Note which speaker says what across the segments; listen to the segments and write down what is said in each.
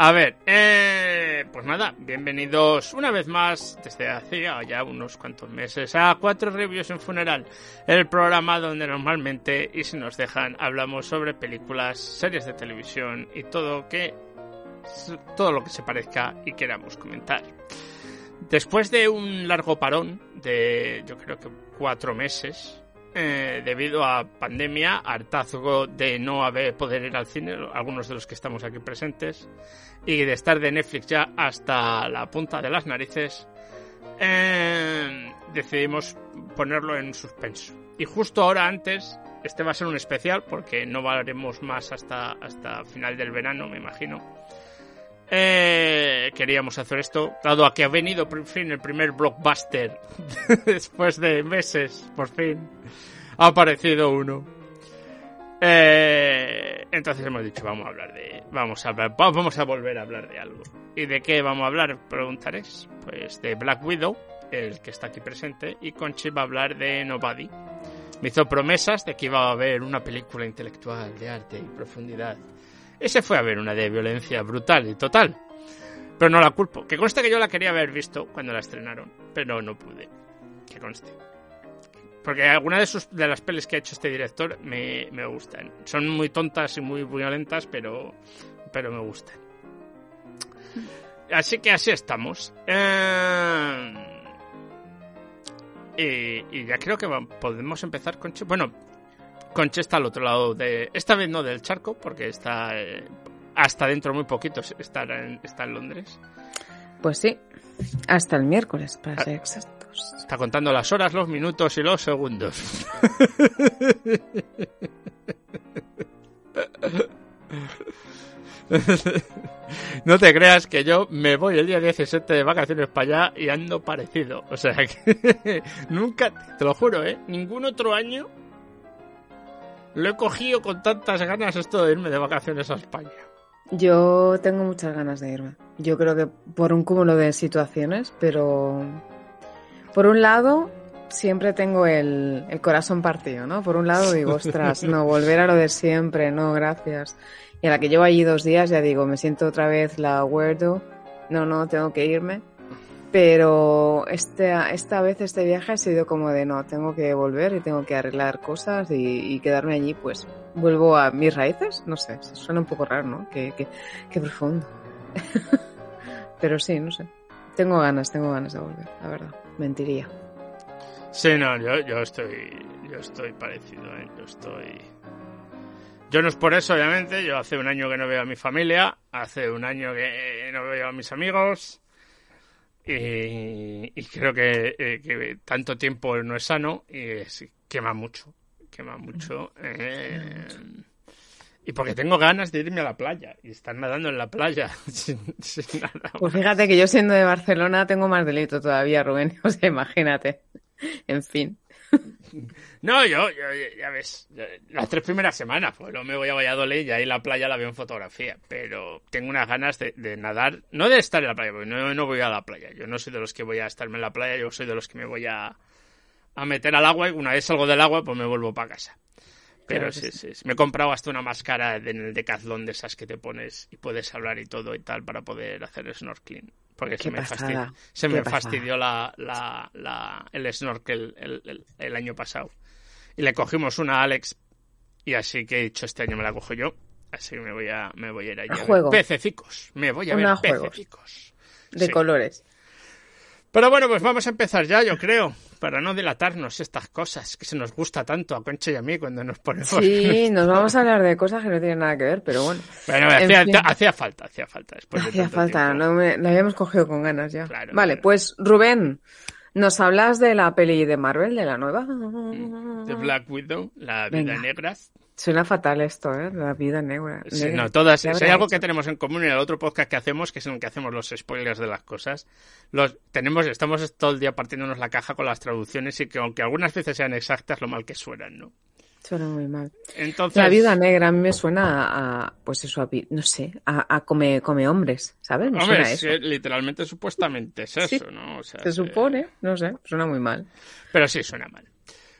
Speaker 1: A ver, eh, pues nada, bienvenidos una vez más desde hace ya unos cuantos meses a Cuatro Reviews en Funeral, el programa donde normalmente, y si nos dejan, hablamos sobre películas, series de televisión y todo que todo lo que se parezca y queramos comentar. Después de un largo parón de yo creo que cuatro meses, eh, debido a pandemia, hartazgo de no haber poder ir al cine, algunos de los que estamos aquí presentes, y de estar de Netflix ya hasta la punta de las narices, eh, decidimos ponerlo en suspenso. Y justo ahora antes, este va a ser un especial porque no valoremos más hasta, hasta final del verano, me imagino. Eh, queríamos hacer esto, dado a que ha venido por fin el primer blockbuster después de meses, por fin ha aparecido uno. Eh, entonces hemos dicho, vamos a hablar de, vamos a vamos a volver a hablar de algo. ¿Y de qué vamos a hablar? Preguntaréis. Pues de Black Widow, el que está aquí presente, y Conchi va a hablar de Nobody. Me hizo promesas de que iba a haber una película intelectual de arte y profundidad. Ese fue a ver una de violencia brutal y total. Pero no la culpo. Que conste que yo la quería haber visto cuando la estrenaron, pero no pude. Que conste. Porque algunas de, sus, de las pelis que ha hecho este director me, me gustan. Son muy tontas y muy violentas, pero, pero me gustan. Así que así estamos. Eh, y, y, ya creo que podemos empezar con... Bueno, Conche está al otro lado de... Esta vez no del charco, porque está... Eh, hasta dentro muy poquito está en, está en Londres.
Speaker 2: Pues sí, hasta el miércoles, para ser exacto.
Speaker 1: Está contando las horas, los minutos y los segundos. No te creas que yo me voy el día 17 de vacaciones para allá y ando parecido. O sea que nunca, te lo juro, ¿eh? Ningún otro año lo he cogido con tantas ganas esto de irme de vacaciones a España.
Speaker 2: Yo tengo muchas ganas de irme. Yo creo que por un cúmulo de situaciones, pero por un lado, siempre tengo el, corazón partido, ¿no? Por un lado digo, ostras, no, volver a lo de siempre, no, gracias. Y a la que llevo allí dos días ya digo, me siento otra vez la weirdo, no, no, tengo que irme. Pero este, esta vez este viaje ha sido como de, no, tengo que volver y tengo que arreglar cosas y, quedarme allí, pues vuelvo a mis raíces, no sé, suena un poco raro, ¿no? Qué, qué, qué profundo. Pero sí, no sé. Tengo ganas, tengo ganas de volver, la verdad mentiría.
Speaker 1: Sí, no, yo, yo estoy, yo estoy parecido, ¿eh? yo estoy... Yo no es por eso, obviamente, yo hace un año que no veo a mi familia, hace un año que no veo a mis amigos y, creo que, eh, que, tanto tiempo no es sano y quema mucho, quema mucho. Eh, y porque tengo ganas de irme a la playa y estar nadando en la playa sin, nada.
Speaker 2: Pues fíjate que yo siendo de Barcelona tengo más delito todavía, Rubén. O sea, imagínate. En fin.
Speaker 1: No, yo, ya ves, las tres primeras semanas, pues no me voy a Valladolid y ahí la playa la veo en fotografía, pero tengo unas ganas de, nadar, no de estar en la playa, porque no, no, voy a la playa, yo no soy de los que voy a estarme en la playa, yo soy de los que me voy a, a meter al agua y una vez salgo del agua pues me vuelvo para casa. Pero sí, sí, Me he comprado hasta una máscara en el Decathlon de esas que te pones y puedes hablar y todo y tal para poder hacer snorkeling. Porque se me, fastidió, se me fastidió la, la, el snorkel el, el, año pasado. Y le cogimos una a Alex y así que he dicho este año me la cojo yo. Así que me voy a, me voy a ir allí. A, pececicos. Me voy a ver pececicos.
Speaker 2: De colores.
Speaker 1: Pero bueno, pues vamos a empezar ya, yo creo, para no delatarnos estas cosas que se nos gusta tanto a Concha y a mí cuando nos ponemos.
Speaker 2: Sí, nos vamos a hablar de cosas que no tienen nada que ver, pero bueno.
Speaker 1: Bueno, hacía, falta, hacía falta. Después
Speaker 2: hacía falta, no me, lo habíamos cogido con ganas ya. vale, pues Rubén, ¿nos hablas de la peli de Marvel, de la nueva?
Speaker 1: The Black Widow, la vida negra.
Speaker 2: Suena fatal esto, ¿eh? La vida negra.
Speaker 1: Sí, no, todas. Si hay algo que tenemos en común en el otro podcast que hacemos, que es en el que hacemos los spoilers de las cosas, los tenemos, estamos todo el día partiéndonos la caja con las traducciones y que aunque algunas veces sean exactas, lo mal que suenan, ¿no?
Speaker 2: Suena muy mal.
Speaker 1: Entonces,
Speaker 2: La vida negra a mí me suena a, pues eso, a, no sé, a, a come, come hombres, ¿sabes? Me
Speaker 1: hombre,
Speaker 2: suena
Speaker 1: es
Speaker 2: eso.
Speaker 1: literalmente, supuestamente es eso,
Speaker 2: Sí,
Speaker 1: ¿no? O sea,
Speaker 2: Se
Speaker 1: que-
Speaker 2: supone, no sé, suena muy mal.
Speaker 1: Pero sí, suena mal.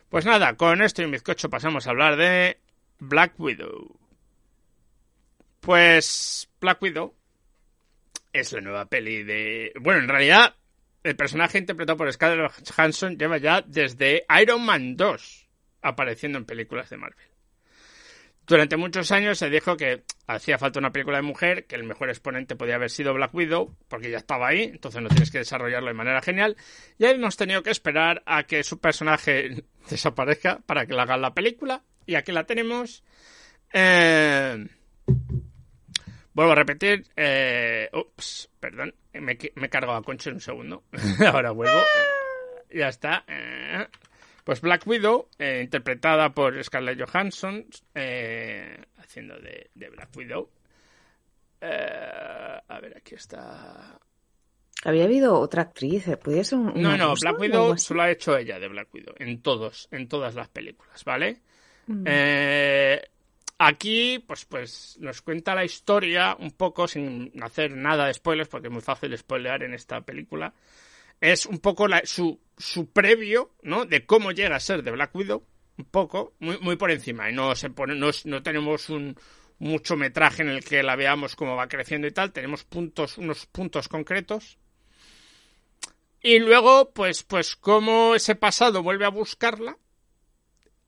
Speaker 1: Pues nada, con esto y un bizcocho pasamos a hablar de Black Widow. Pues Black Widow es la nueva peli de... Bueno, en realidad, el personaje interpretado por Scarlett Johansson lleva ya desde Iron Man 2 apareciendo en películas de Marvel. Durante muchos años se dijo que hacía falta una película de mujer, que el mejor exponente podía haber sido Black Widow, porque ya estaba ahí, entonces no tienes que desarrollarlo de manera genial. Y hemos tenido que esperar a que su personaje desaparezca para que le hagan la película. Y aquí la tenemos. Eh, Vuelvo a repetir. Eh... Ups, perdón. Me, me he cargado a Concho en un segundo. Ahora vuelvo. Ya está. Eh, Pues Black Widow, eh, interpretada por Scarlett Johansson, haciendo de, de Black Widow. A ver, aquí está.
Speaker 2: Había habido otra actriz. ¿podría ser un-
Speaker 1: No, no, Black Widow solo ha hecho ella de Black Widow. En todos, en todas las películas, ¿vale?
Speaker 2: Mm.
Speaker 1: Eh, aquí, pues, pues, nos cuenta la historia un poco sin hacer nada de spoilers, porque es muy fácil spoilear en esta película. Es un poco su, su previo, ¿no? De cómo llega a ser de Black Widow, un poco, muy, muy por encima. Y no se no, no tenemos un mucho metraje en el que la veamos cómo va creciendo y tal. Tenemos puntos, unos puntos concretos. Y luego, pues, pues, cómo ese pasado vuelve a buscarla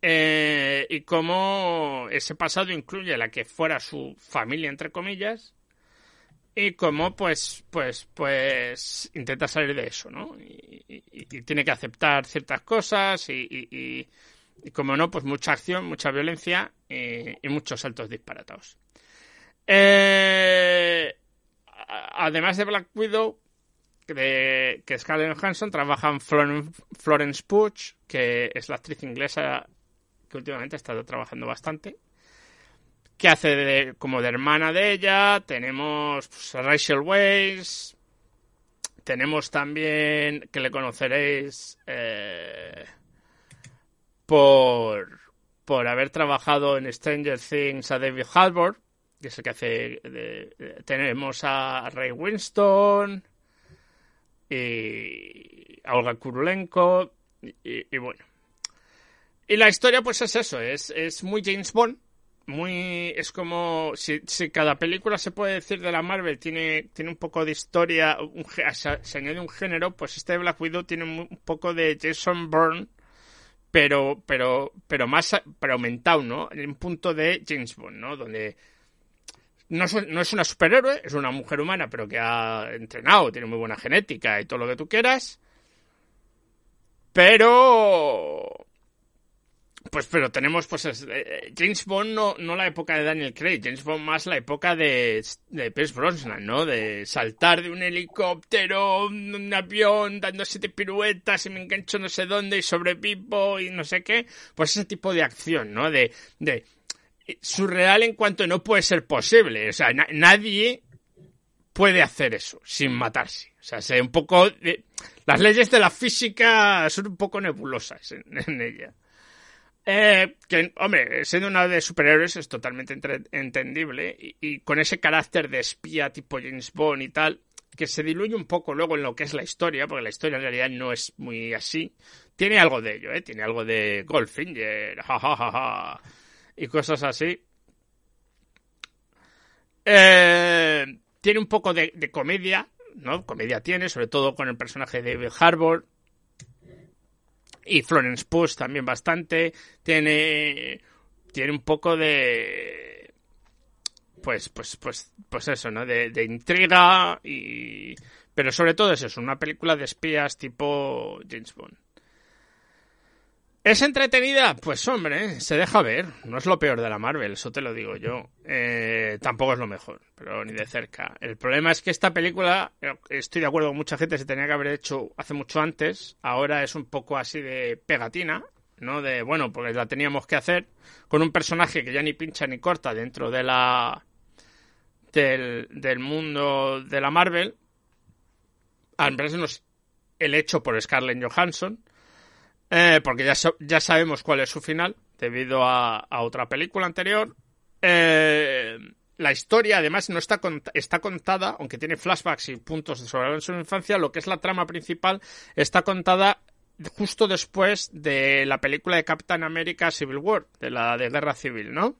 Speaker 1: eh, y cómo ese pasado incluye la que fuera su familia, entre comillas, y cómo, pues, pues, pues, intenta salir de eso, ¿no? Y, tiene que aceptar ciertas cosas y, y, como no, pues mucha acción, mucha violencia y, y muchos saltos disparatados. Eh, además de Black Widow, de, que Scarlett Johansson trabaja en Florence, Florence Pugh, que es la actriz inglesa que últimamente ha estado trabajando bastante, que hace de, como de hermana de ella. Tenemos pues, a Rachel Weisz, tenemos también, que le conoceréis eh, por, por haber trabajado en Stranger Things a David Harbour, que es el que hace... tenemos a Ray Winston y a Olga Kurulenko y bueno. Y la historia pues es eso, es, es muy James Bond, muy es como si, si cada película se puede decir de la Marvel tiene, tiene un poco de historia, un se, se añade un género, pues este de Black Widow tiene un, poco de Jason Bourne, pero pero pero más pero aumentado, ¿no? En un punto de James Bond, ¿no? Donde no no es una superhéroe, es una mujer humana, pero que ha entrenado, tiene muy buena genética y todo lo que tú quieras. Pero. Pues, pero tenemos, pues, es- eh, James Bond no, no la época de Daniel Craig, James Bond más la época de, de Pierce Brosnan, ¿no? De saltar de un helicóptero, un, avión, dando siete piruetas y me engancho no sé dónde y sobrevivo y no sé qué. Pues ese tipo de acción, ¿no? De, de surreal en cuanto no puede ser posible. O sea, na- nadie puede hacer eso sin matarse. O sea, se un poco... de- las leyes de la física son un poco nebulosas en, en ella. Eh, que, hombre, siendo una de superhéroes es totalmente entendible y, con ese carácter de espía tipo James Bond y tal, que se diluye un poco luego en lo que es la historia, porque la historia en realidad no es muy así. Tiene algo de ello, ¿eh? Tiene algo de Goldfinger, ja, ja, ja, ja, y cosas así. Eh, tiene un poco de, de comedia, ¿no? Comedia tiene, sobre todo con el personaje de David Harbour. Y Florence Pugh también bastante. Tiene. Tiene un poco de. Pues, pues, pues, pues eso, ¿no? De, de intriga y. Pero sobre todo es eso, una película de espías tipo James Bond. ¿Es entretenida? Pues hombre, se deja ver. No es lo peor de la Marvel, eso te lo digo yo. Eh, tampoco es lo mejor, pero ni de cerca. El problema es que esta película, eh, estoy de acuerdo con mucha gente, se tenía que haber hecho hace mucho antes. Ahora es un poco así de pegatina. ¿no? De, bueno, pues la teníamos que hacer con un personaje que ya ni pincha ni corta dentro de la del, del mundo de la Marvel. Al menos el hecho por Scarlett Johansson, eh, porque ya, ya sabemos cuál es su final, debido a, a otra película anterior. Eh, la historia, además, no está, está contada, aunque tiene flashbacks y puntos sobre su infancia, lo que es la trama principal está contada justo después de la película de Captain America Civil War, de la de Guerra Civil, ¿no?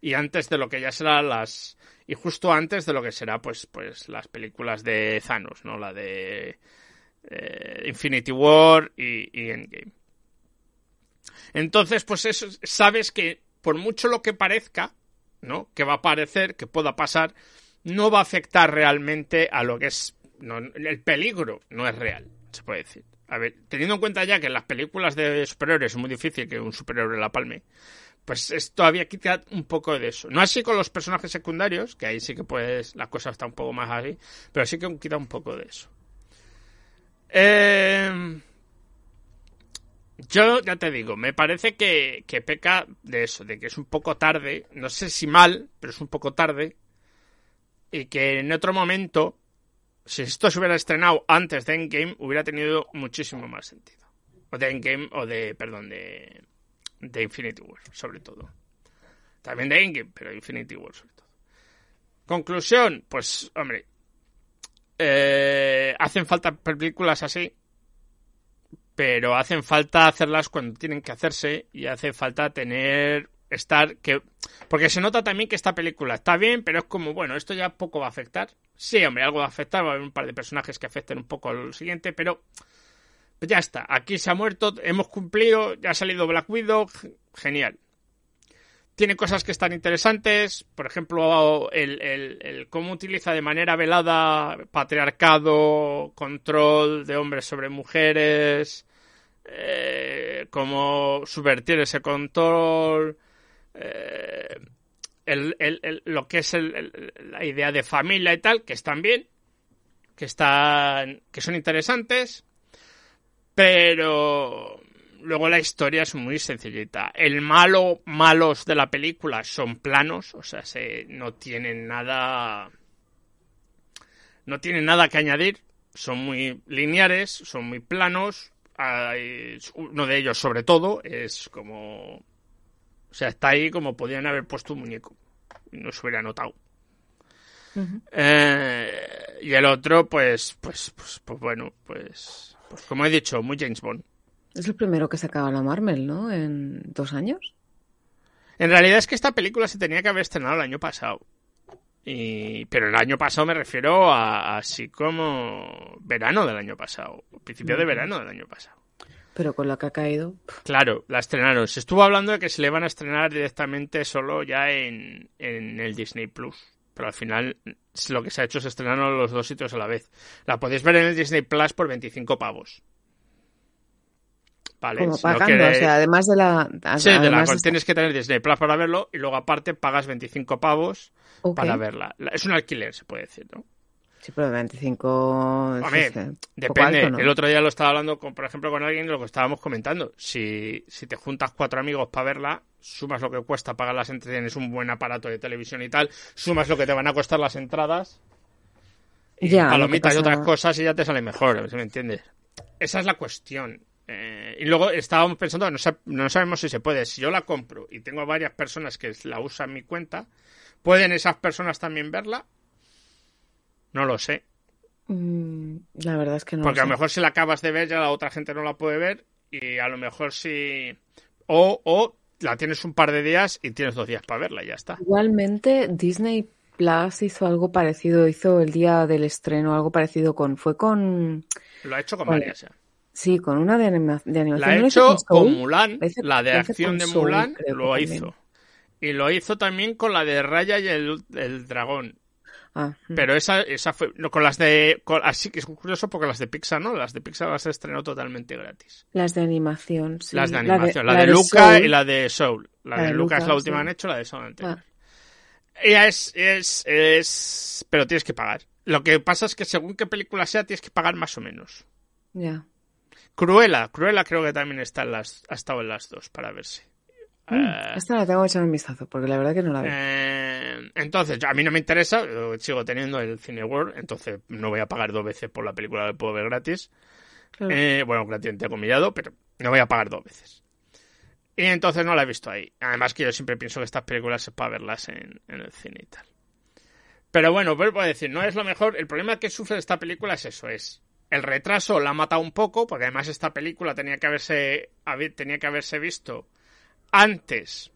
Speaker 1: Y antes de lo que ya será las y justo antes de lo que será pues pues las películas de Thanos, ¿no? La de eh, Infinity War y, Endgame. Entonces, pues eso, sabes que por mucho lo que parezca, ¿no? Que va a parecer, que pueda pasar, no va a afectar realmente a lo que es. No, el peligro no es real, se puede decir. A ver, teniendo en cuenta ya que en las películas de superhéroes es muy difícil que un superhéroe la palme, pues es, todavía quita un poco de eso. No así con los personajes secundarios, que ahí sí que puedes, la cosa está un poco más así, pero sí que quita un poco de eso. Eh, yo ya te digo, me parece que, que peca de eso, de que es un poco tarde, no sé si mal, pero es un poco tarde, y que en otro momento, si esto se hubiera estrenado antes de Endgame, hubiera tenido muchísimo más sentido. O de Endgame, o de, perdón, de, de Infinity War, sobre todo. También de Endgame, pero Infinity War, sobre todo. Conclusión, pues, hombre, eh, hacen falta películas así, pero hacen falta hacerlas cuando tienen que hacerse y hace falta tener estar que porque se nota también que esta película está bien pero es como bueno esto ya poco va a afectar. Sí hombre algo va a afectar va a haber un par de personajes que afecten un poco lo siguiente pero ya está aquí se ha muerto hemos cumplido ya ha salido Black Widow genial. Tiene cosas que están interesantes por ejemplo el, el, el cómo utiliza de manera velada patriarcado control de hombres sobre mujeres eh, cómo subvertir ese control, eh, lo que es la idea de familia y tal, que están bien, que están, que son interesantes, pero luego la historia es muy sencillita. El malo, malos de la película son planos, o sea, se, no tienen nada, no tienen nada que añadir, son muy lineares, son muy planos, uno de ellos sobre todo es como o sea está ahí como podían haber puesto un muñeco y no se hubiera notado. Eh, y el otro pues, pues pues pues bueno pues pues como he dicho muy James Bond.
Speaker 2: Es el primero que sacaba la Marvel no en dos años.
Speaker 1: En realidad es que esta película se tenía que haber estrenado el año pasado y, pero el año pasado me refiero a así como verano del año pasado, principio de verano del año pasado.
Speaker 2: Pero con la que ha caído.
Speaker 1: Claro, la estrenaron. Se estuvo hablando de que se le van a estrenar directamente solo ya en, en el Disney Plus. Pero al final lo que se ha hecho es estrenar los dos sitios a la vez. La podéis ver en el Disney Plus por 25 pavos.
Speaker 2: Vale, Como pagando, o sea, además de la...
Speaker 1: Sí, de la, tienes que tener Disney Plus para verlo y luego aparte pagas 25 pavos para verla. Es un alquiler, se puede decir, ¿no?
Speaker 2: Sí, pero 25...
Speaker 1: depende. El otro día lo estaba hablando, con, por ejemplo, con alguien lo que estábamos comentando. Si, si te juntas cuatro amigos para verla, sumas lo que cuesta pagar las entradas, tienes un buen aparato de televisión y tal, sumas lo que te van a costar las entradas, y ya, palomitas y otras cosas y ya te sale mejor, me entiendes? Esa es la cuestión. Eh, y luego estábamos pensando, no, no, sabemos si se puede. Si yo la compro y tengo varias personas que la usan mi cuenta, ¿pueden esas personas también verla? No lo sé.
Speaker 2: Mm, la verdad es que no.
Speaker 1: Porque a lo mejor si la acabas de ver ya la otra gente no la puede ver y a lo mejor si... O, o la tienes un par de días y tienes dos días para verla y ya está.
Speaker 2: Igualmente Disney Plus hizo algo parecido, hizo el día del estreno algo parecido con... Fue con...
Speaker 1: Lo ha hecho con varias ya.
Speaker 2: Sí, con una de, animación.
Speaker 1: La ha hecho con, Mulan, la de acción de Mulan lo hizo. Y lo hizo también con la de Raya y el, dragón. Ah, mm. Pero esa, esa fue. No, con las de. así que es curioso porque las de Pixar, ¿no? Las de Pixar las estrenó totalmente gratis.
Speaker 2: Las de animación, sí.
Speaker 1: Las de animación. La de, Luca y la de Soul. La, de, Luca, es la última han hecho, la de Soul anterior. Ah. Ella es, es, es. Pero tienes que pagar. Lo que pasa es que según qué película sea, tienes que pagar más o menos.
Speaker 2: Ya.
Speaker 1: Cruella, Cruella creo que también está en las, ha estado en las dos para verse.
Speaker 2: Mm, esta la tengo que echar un vistazo, porque la verdad que no la veo.
Speaker 1: eh, entonces, a mí no me interesa, sigo teniendo el Cineworld, entonces no voy a pagar dos veces por la película que puedo ver gratis.
Speaker 2: Claro.
Speaker 1: Eh, bueno, gratis entrecomillado, pero no voy a pagar dos veces. Y entonces no la he visto ahí. Además que yo siempre pienso que estas películas es para verlas en, en el cine y tal. Pero bueno, vuelvo a decir, no es lo mejor. El problema que sufre esta película es eso, es el retraso la ha matado un poco, porque además esta película tenía que haberse, tenía que haberse visto antes,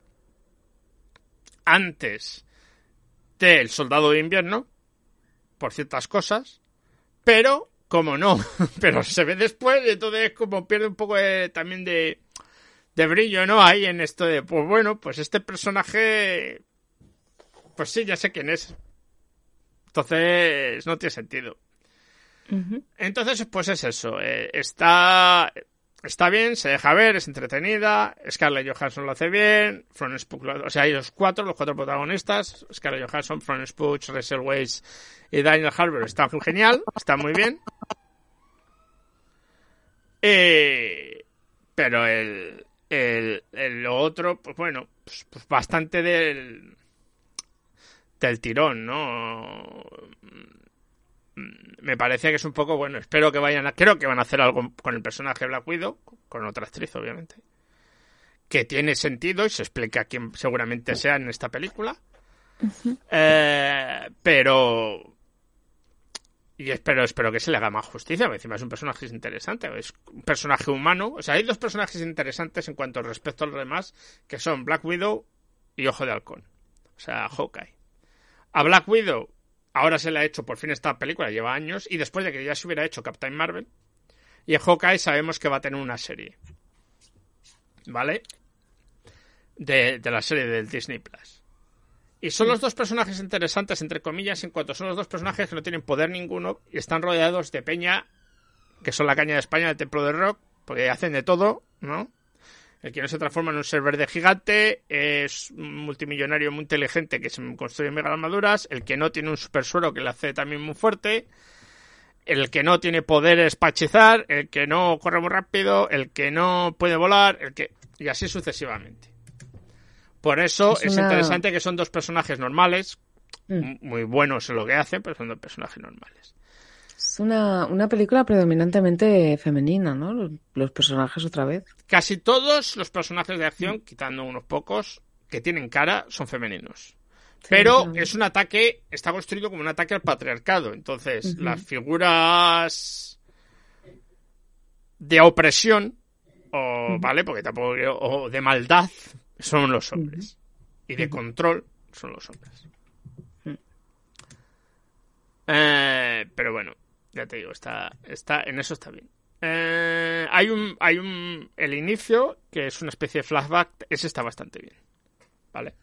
Speaker 1: antes del Soldado de Invierno, por ciertas cosas, pero como no, pero se ve después, y entonces como pierde un poco de- también de, de brillo, ¿no? Ahí en esto de, pues bueno, pues este personaje, pues sí, ya sé quién es. Entonces, no tiene sentido. Entonces, pues es eso. eh, está, está bien, se deja ver, es entretenida. Scarlett Johansson lo hace bien. Pugh, lo- o sea, hay los cuatro, los cuatro protagonistas. Scarlett Johansson, Florence Pugh, Rachel Weisz y Daniel Harbour están genial, está muy bien. Eh, pero el, el, el lo otro, pues bueno, pues, pues bastante del, del tirón, ¿no? Me parece que es un poco bueno. Espero que vayan a. Creo que van a hacer algo con el personaje Black Widow, con otra actriz, obviamente. Que tiene sentido y se explica quién seguramente sea en esta película. Eh, pero. Y espero, espero que se le haga más justicia, porque encima es un personaje interesante, es un personaje humano. O sea, hay dos personajes interesantes en cuanto respecto a los demás, que son Black Widow y Ojo de Halcón. O sea, Hawkeye. A Black Widow ahora se le ha hecho por fin esta película, lleva años, y después de que ya se hubiera hecho Captain Marvel, y en Hawkeye sabemos que va a tener una serie. ¿Vale? De, de la serie del Disney Plus. Y son los dos personajes interesantes, entre comillas, en cuanto son los dos personajes que no tienen poder ninguno y están rodeados de peña, que son la caña de España del Templo del Rock, porque hacen de todo, ¿no? El que no se transforma en un ser verde gigante es un multimillonario muy inteligente que se construye mega armaduras. El que no tiene un super suero que le hace también muy fuerte. El que no tiene poderes para hechizar. El que no corre muy rápido. El que no puede volar. El que. Y así sucesivamente. Por eso
Speaker 2: Es
Speaker 1: es,
Speaker 2: una-
Speaker 1: interesante que son dos personajes normales.
Speaker 2: Mm.
Speaker 1: Muy buenos en lo que hacen, pero son dos personajes normales.
Speaker 2: Es una, una película predominantemente femenina, ¿no? Los, los personajes otra vez.
Speaker 1: Casi todos los personajes de acción, quitando unos pocos, que tienen cara, son femeninos. Pero es un ataque, está construido como un ataque al patriarcado. Entonces, las figuras de opresión, o, ¿vale? Porque tampoco, o de maldad, son los hombres. Y de control son los hombres. Eh, pero bueno, ya te digo, está, está, en eso está bien. Eh, hay un, hay un, el inicio, que es una especie de flashback, ese está bastante bien. ¿Vale?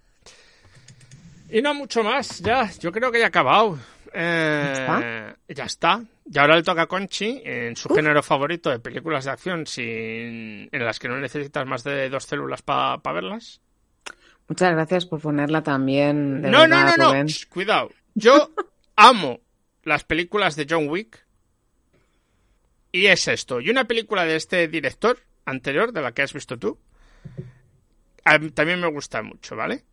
Speaker 1: Y no mucho más, ya, yo creo que ya ha acabado. Eh,
Speaker 2: ¿Ya
Speaker 1: Ya está. Y ahora le toca a Conchi en su género favorito de películas de acción sin, en las que no necesitas más de dos células para verlas.
Speaker 2: Muchas gracias por ponerla también. de
Speaker 1: no, no,
Speaker 2: verdad,
Speaker 1: no, no. Shh, cuidado. Yo amo las películas de John Wick. Y es esto. Y una película de este director anterior, de la que has visto tú, también me gusta mucho, ¿vale?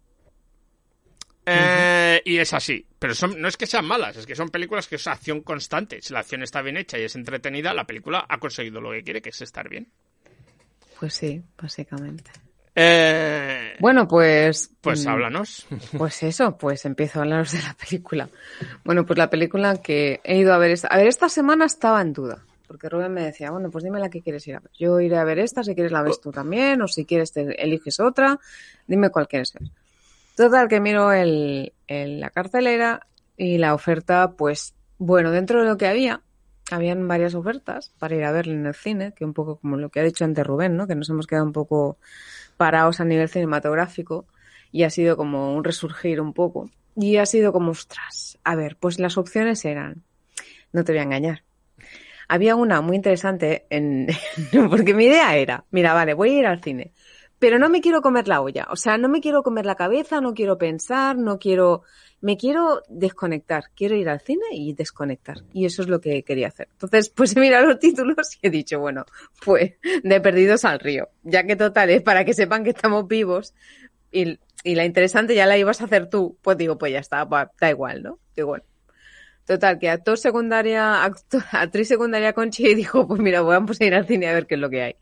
Speaker 1: Eh, y es así. Pero son, no es que sean malas, es que son películas que es acción constante. Si la acción está bien hecha y es entretenida, la película ha conseguido lo que quiere, que es estar bien.
Speaker 2: Pues sí, básicamente.
Speaker 1: Eh,
Speaker 2: Bueno, pues.
Speaker 1: pues
Speaker 2: mm,
Speaker 1: háblanos.
Speaker 2: Pues eso, pues empiezo a hablaros de la película. Bueno, pues la película que he ido a ver esta, a ver, esta semana estaba en duda, porque Rubén me decía, bueno, pues dime la que quieres ir a ver. Yo iré a ver esta, si quieres la ves tú también, o si quieres te eliges otra, dime cuál quieres ver. Total, que miro el, el- la cartelera y la oferta, pues, bueno, dentro de lo que había, habían varias ofertas para ir a verla en el cine, que un poco como lo que ha dicho antes Rubén, ¿no? Que nos hemos quedado un poco parados a nivel cinematográfico y ha sido como un resurgir un poco. Y ha sido como, ostras, a ver, pues las opciones eran, no te voy a engañar. Había una muy interesante en, porque mi idea era, mira, vale, voy a ir al cine, pero no me quiero comer la olla. O sea, no me quiero comer la cabeza, no quiero pensar, no quiero. Me quiero desconectar. Quiero ir al cine y desconectar. Y eso es lo que quería hacer. Entonces, pues he mirado los títulos y he dicho, bueno, pues de perdidos al río. Ya que total es para que sepan que estamos vivos. Y, y la interesante ya la ibas a hacer tú. Pues digo, pues ya está, da igual, ¿no? Digo, bueno. Total, que actor secundaria, actor, actriz secundaria Conchi dijo, pues mira, vamos a ir al cine a ver qué es lo que hay.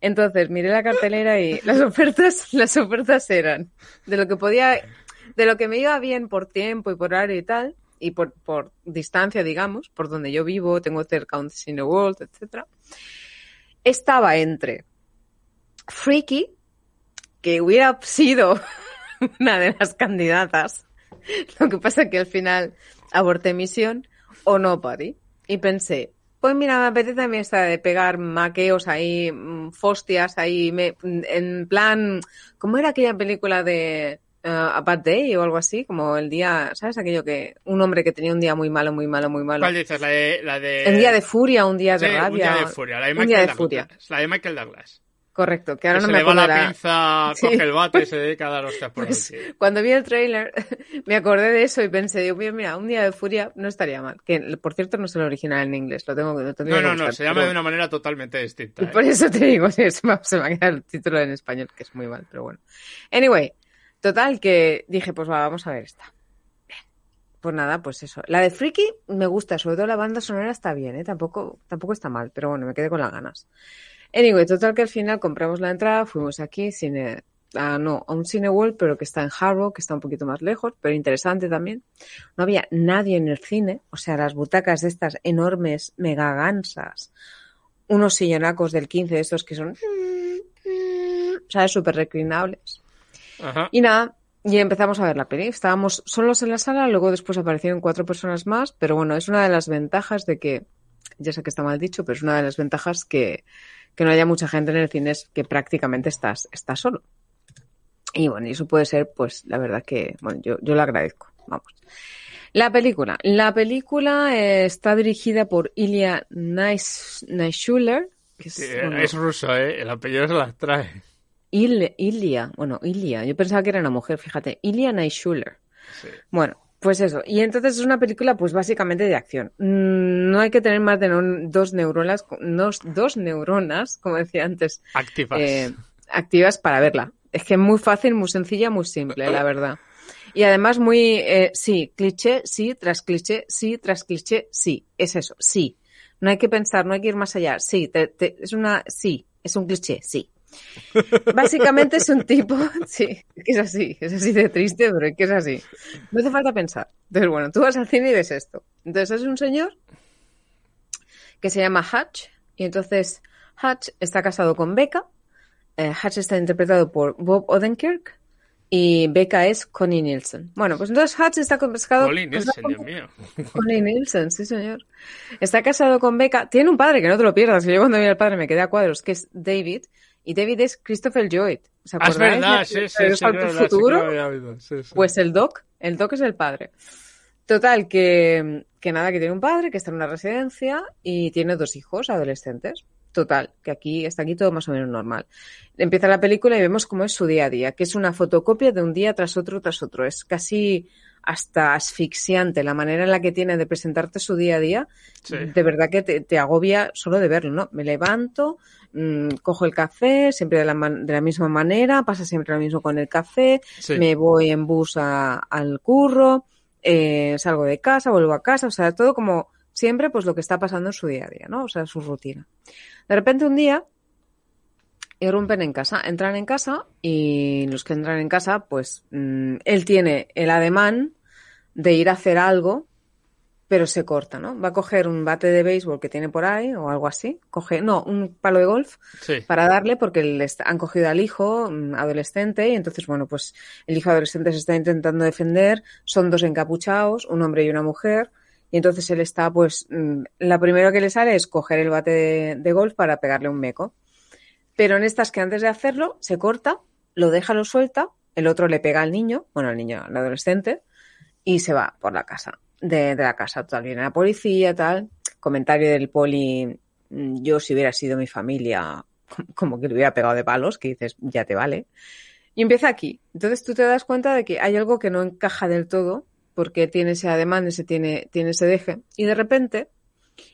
Speaker 2: Entonces miré la cartelera y las ofertas, las ofertas eran de lo que podía, de lo que me iba bien por tiempo y por área y tal, y por, por distancia, digamos, por donde yo vivo, tengo cerca un Cine World, etcétera. Estaba entre Freaky, que hubiera sido una de las candidatas. Lo que pasa que al final aborté misión, o Nobody. Y pensé, pues mira, me apetece también esta de pegar maqueos ahí, mm, fostias ahí, me, en plan, ¿cómo era aquella película de A Bad Day o algo así? Como el día, ¿sabes? Aquello que, un hombre que tenía un día muy malo, muy malo, muy malo.
Speaker 1: ¿Cuál dices? La de... La de...
Speaker 2: El día de furia, un día de
Speaker 1: Sí,
Speaker 2: rabia.
Speaker 1: Un día de furia, la de Michael
Speaker 2: de
Speaker 1: Douglas.
Speaker 2: furia.
Speaker 1: La de Michael Douglas.
Speaker 2: Correcto, que ahora
Speaker 1: que
Speaker 2: no
Speaker 1: se
Speaker 2: me
Speaker 1: le va
Speaker 2: acuerdo
Speaker 1: la pinza,
Speaker 2: Sí.
Speaker 1: coge el bate y se dedica a dar hostias por
Speaker 2: Pues,
Speaker 1: ahí.
Speaker 2: cuando vi el tráiler me acordé de eso y pensé, digo, mira, mira, un día de furia no estaría mal. Que por cierto no es el original en inglés, lo tengo lo tendría
Speaker 1: No,
Speaker 2: que
Speaker 1: no, no,
Speaker 2: buscar,
Speaker 1: se llama
Speaker 2: pero-
Speaker 1: de una manera totalmente distinta.
Speaker 2: Y
Speaker 1: ¿eh?
Speaker 2: por eso te digo, sí, se me, se me ha quedado el título en español, que es muy mal, pero bueno. Anyway, total, que dije, pues va, vamos a ver esta. Pues nada, pues eso. La de Freaky me gusta, sobre todo la banda sonora está bien, ¿eh? Tampoco, tampoco está mal, pero bueno, me quedé con las ganas. Anyway, total que al final compramos la entrada, fuimos aquí, cine, ah, no, a un Cine World, pero que está en Harrow, que está un poquito más lejos, pero interesante también. No había nadie en el cine, o sea, las butacas de estas enormes, mega gansas, unos sillonacos del 15 de estos que son, ¿sabes? Súper reclinables.
Speaker 1: Ajá.
Speaker 2: Y nada, y empezamos a ver la peli. Estábamos solos en la sala, luego después aparecieron cuatro personas más, pero bueno, es una de las ventajas de que, ya sé que está mal dicho, pero es una de las ventajas que, que no haya mucha gente en el cine, es que prácticamente estás, estás solo. Y bueno, y eso puede ser, pues, la verdad que, bueno, yo, yo lo agradezco. Vamos. La película. La película eh, está dirigida por Ilya Nais- Naishuller, que es, bueno,
Speaker 1: es ruso, ¿eh? El apellido se las trae.
Speaker 2: Il- Ilya, bueno, Ilya, yo pensaba que era una mujer, fíjate, Ilya Naishuller.
Speaker 1: Sí.
Speaker 2: Bueno, pues eso. Y entonces es una película, pues básicamente de acción. Mm, No hay que tener más de no- dos neuronas, dos, dos neuronas, como decía antes,
Speaker 1: Activas.
Speaker 2: eh, activas para verla. Es que es muy fácil, muy sencilla, muy simple, la verdad. Y además muy, eh, sí, cliché, sí, tras cliché, sí, tras cliché, sí. Es eso, sí. No hay que pensar, no hay que ir más allá. Sí, te- te- es una, sí, es un cliché, sí. Básicamente es un tipo, sí, es así, es así de triste, pero es que es así. No hace falta pensar. Entonces, bueno, tú vas al cine y ves esto. Entonces es un señor que se llama Hutch, y entonces Hutch está casado con Becca. Eh, Hutch está interpretado por Bob Odenkirk y Becca es Connie Nielsen. Bueno, pues entonces Hutch está casado está
Speaker 1: Nielsen,
Speaker 2: con-
Speaker 1: Dios mío.
Speaker 2: Connie Nielsen, sí señor. Está casado con Becca. Tiene un padre que no te lo pierdas. que Yo cuando vi al padre me quedé a cuadros, que es David. Y David es Christopher Lloyd. ¿Os
Speaker 1: Ah, es
Speaker 2: acordáis
Speaker 1: verdad,
Speaker 2: de
Speaker 1: sí, sí, sí.
Speaker 2: Regreso al
Speaker 1: es verdad, sí
Speaker 2: futuro?
Speaker 1: sí, sí.
Speaker 2: Pues el Doc, el Doc es el padre. Total, que, que nada, que tiene un padre que está en una residencia y tiene dos hijos adolescentes. Total, que aquí está aquí todo más o menos normal. Empieza la película y vemos cómo es su día a día, que es una fotocopia de un día tras otro tras otro. Es casi hasta asfixiante la manera en la que tiene de presentarte su día a día.
Speaker 1: Sí.
Speaker 2: De verdad que te, te agobia solo de verlo, ¿no? Me levanto, mm, cojo el café, siempre de la, man- de la misma manera, pasa siempre lo mismo con el café,
Speaker 1: Sí.
Speaker 2: me voy en bus a- al curro, eh, salgo de casa, vuelvo a casa, o sea, todo como siempre, pues lo que está pasando en su día a día, ¿no? O sea, su rutina. De repente un día irrumpen en casa, entran en casa y los que entran en casa, pues mm, él tiene el ademán de ir a hacer algo, pero se corta, ¿no? Va a coger un bate de béisbol que tiene por ahí o algo así, coge, no, un palo de golf
Speaker 1: Sí.
Speaker 2: para darle porque le est- han cogido al hijo mm, adolescente y entonces, bueno, pues el hijo adolescente se está intentando defender, son dos encapuchados, un hombre y una mujer, y entonces él está, pues, mm, la primera que le sale es coger el bate de, de golf para pegarle un meco. Pero en estas que antes de hacerlo, se corta, lo deja, lo suelta, el otro le pega al niño, bueno, al niño, al adolescente, y se va por la casa, de, la casa. Total, viene la policía, tal, comentario del poli, mm, yo si hubiera sido mi familia, como que le hubiera pegado de palos, que dices, ya te vale. Y empieza aquí. Entonces tú te das cuenta de que hay algo que no encaja del todo, porque tiene ese ademán, ese tiene, tiene ese deje. Y de repente